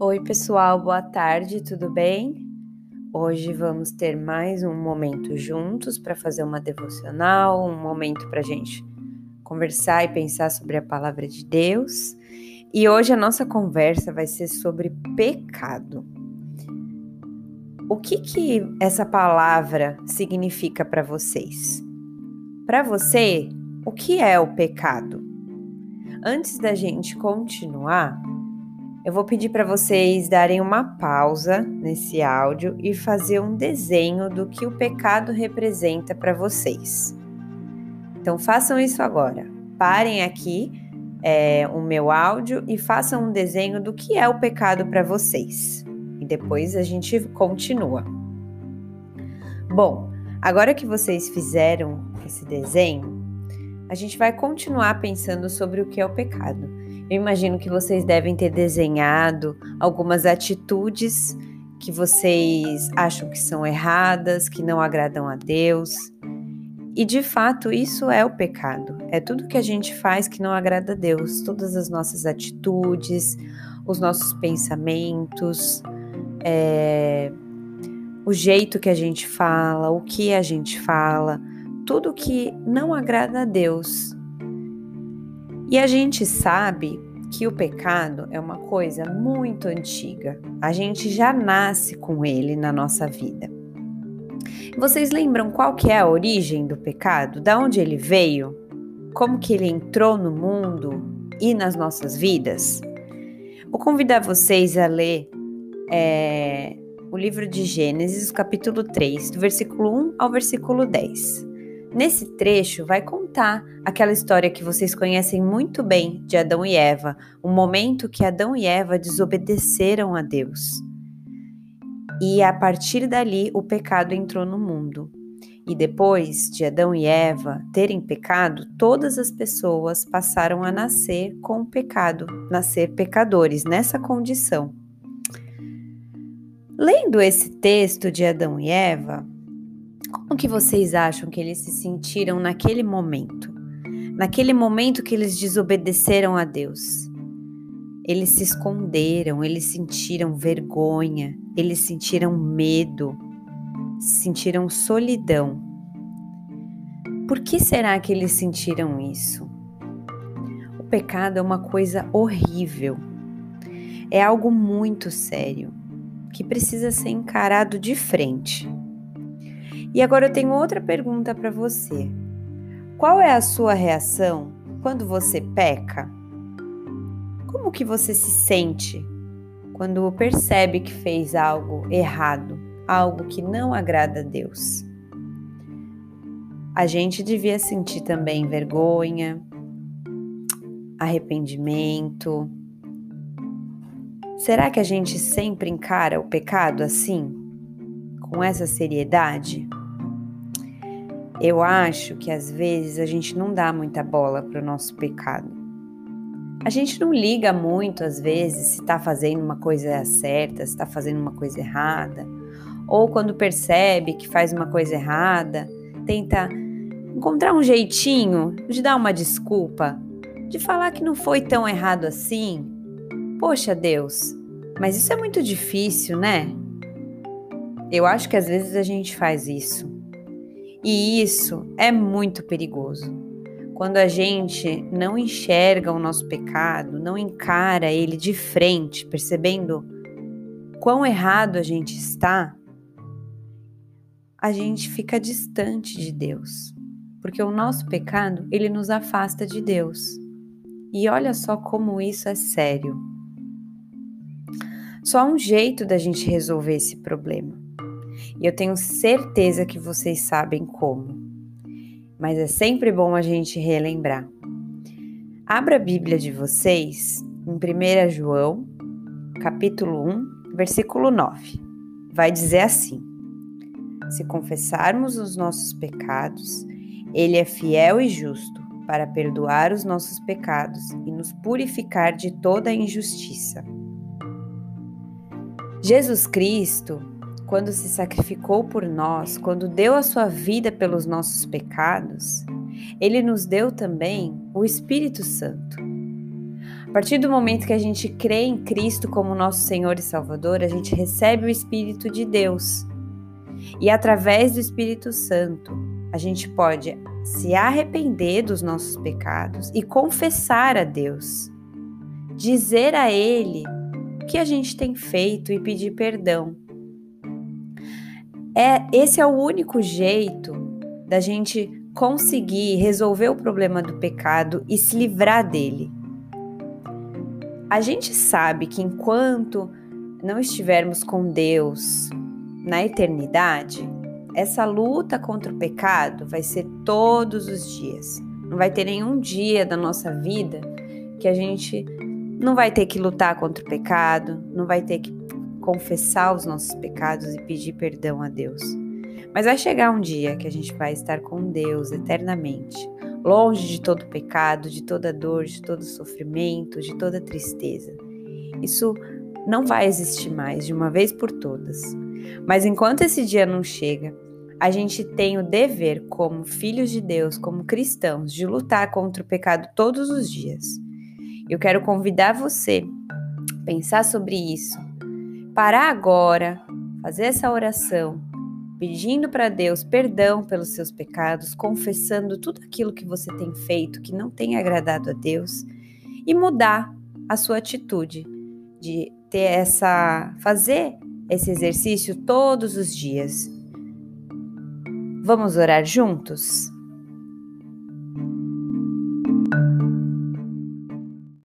Oi, pessoal, boa tarde, tudo bem? Hoje vamos ter mais um momento juntos para fazer uma devocional, um momento para a gente conversar e pensar sobre a palavra de Deus. E hoje a nossa conversa vai ser sobre pecado. O que que essa palavra significa para vocês? Para você, o que é o pecado? Antes da gente continuar, eu vou pedir para vocês darem uma pausa nesse áudio e fazer um desenho do que o pecado representa para vocês. Então façam isso agora. Parem aqui é, o meu áudio e façam um desenho do que é o pecado para vocês. E depois a gente continua. Bom, agora que vocês fizeram esse desenho, a gente vai continuar pensando sobre o que é o pecado. Eu imagino que vocês devem ter desenhado algumas atitudes que vocês acham que são erradas, que não agradam a Deus. E de fato, isso é o pecado. É tudo que a gente faz que não agrada a Deus, todas as nossas atitudes, os nossos pensamentos, é, o jeito que a gente fala, o que a gente fala, tudo que não agrada a Deus e a gente sabe que o pecado é uma coisa muito antiga. A gente já nasce com ele na nossa vida. Vocês lembram qual que é a origem do pecado? Da onde ele veio? Como que ele entrou no mundo e nas nossas vidas? Vou convidar vocês a ler é, o livro de Gênesis, capítulo 3, do versículo 1 ao versículo 10. Nesse trecho, vai contar aquela história que vocês conhecem muito bem de Adão e Eva, o momento que Adão e Eva desobedeceram a Deus. E a partir dali, o pecado entrou no mundo. E depois de Adão e Eva terem pecado, todas as pessoas passaram a nascer com o pecado, nascer pecadores nessa condição. Lendo esse texto de Adão e Eva, como que vocês acham que eles se sentiram naquele momento? Naquele momento que eles desobedeceram a Deus. Eles se esconderam, eles sentiram vergonha, eles sentiram medo, sentiram solidão. Por que será que eles sentiram isso? O pecado é uma coisa horrível. É algo muito sério que precisa ser encarado de frente. E agora eu tenho outra pergunta para você. Qual é a sua reação quando você peca? Como que você se sente quando percebe que fez algo errado, algo que não agrada a Deus? A gente devia sentir também vergonha, arrependimento. Será que a gente sempre encara o pecado assim, com essa seriedade? Eu acho que às vezes a gente não dá muita bola para o nosso pecado. A gente não liga muito, às vezes, se está fazendo uma coisa certa, se está fazendo uma coisa errada. Ou quando percebe que faz uma coisa errada, tenta encontrar um jeitinho de dar uma desculpa, de falar que não foi tão errado assim. Poxa Deus, mas isso é muito difícil, né? Eu acho que às vezes a gente faz isso. E isso é muito perigoso. Quando a gente não enxerga o nosso pecado, não encara ele de frente, percebendo quão errado a gente está, a gente fica distante de Deus, porque o nosso pecado, ele nos afasta de Deus. E olha só como isso é sério. Só um jeito da gente resolver esse problema. E eu tenho certeza que vocês sabem como. Mas é sempre bom a gente relembrar. Abra a Bíblia de vocês em 1 João, capítulo 1, versículo 9. Vai dizer assim: Se confessarmos os nossos pecados, ele é fiel e justo para perdoar os nossos pecados e nos purificar de toda injustiça. Jesus Cristo quando se sacrificou por nós, quando deu a sua vida pelos nossos pecados, ele nos deu também o Espírito Santo. A partir do momento que a gente crê em Cristo como nosso Senhor e Salvador, a gente recebe o Espírito de Deus. E através do Espírito Santo, a gente pode se arrepender dos nossos pecados e confessar a Deus. Dizer a Ele o que a gente tem feito e pedir perdão. É, esse é o único jeito da gente conseguir resolver o problema do pecado e se livrar dele. A gente sabe que enquanto não estivermos com Deus na eternidade, essa luta contra o pecado vai ser todos os dias. Não vai ter nenhum dia da nossa vida que a gente não vai ter que lutar contra o pecado, não vai ter que confessar os nossos pecados e pedir perdão a Deus. Mas vai chegar um dia que a gente vai estar com Deus eternamente longe de todo pecado, de toda dor, de todo sofrimento, de toda tristeza. Isso não vai existir mais de uma vez por todas. Mas enquanto esse dia não chega, a gente tem o dever, como filhos de Deus, como cristãos, de lutar contra o pecado todos os dias. Eu quero convidar você a pensar sobre isso, parar agora, fazer essa oração pedindo para Deus perdão pelos seus pecados, confessando tudo aquilo que você tem feito que não tem agradado a Deus e mudar a sua atitude de ter essa fazer esse exercício todos os dias. Vamos orar juntos?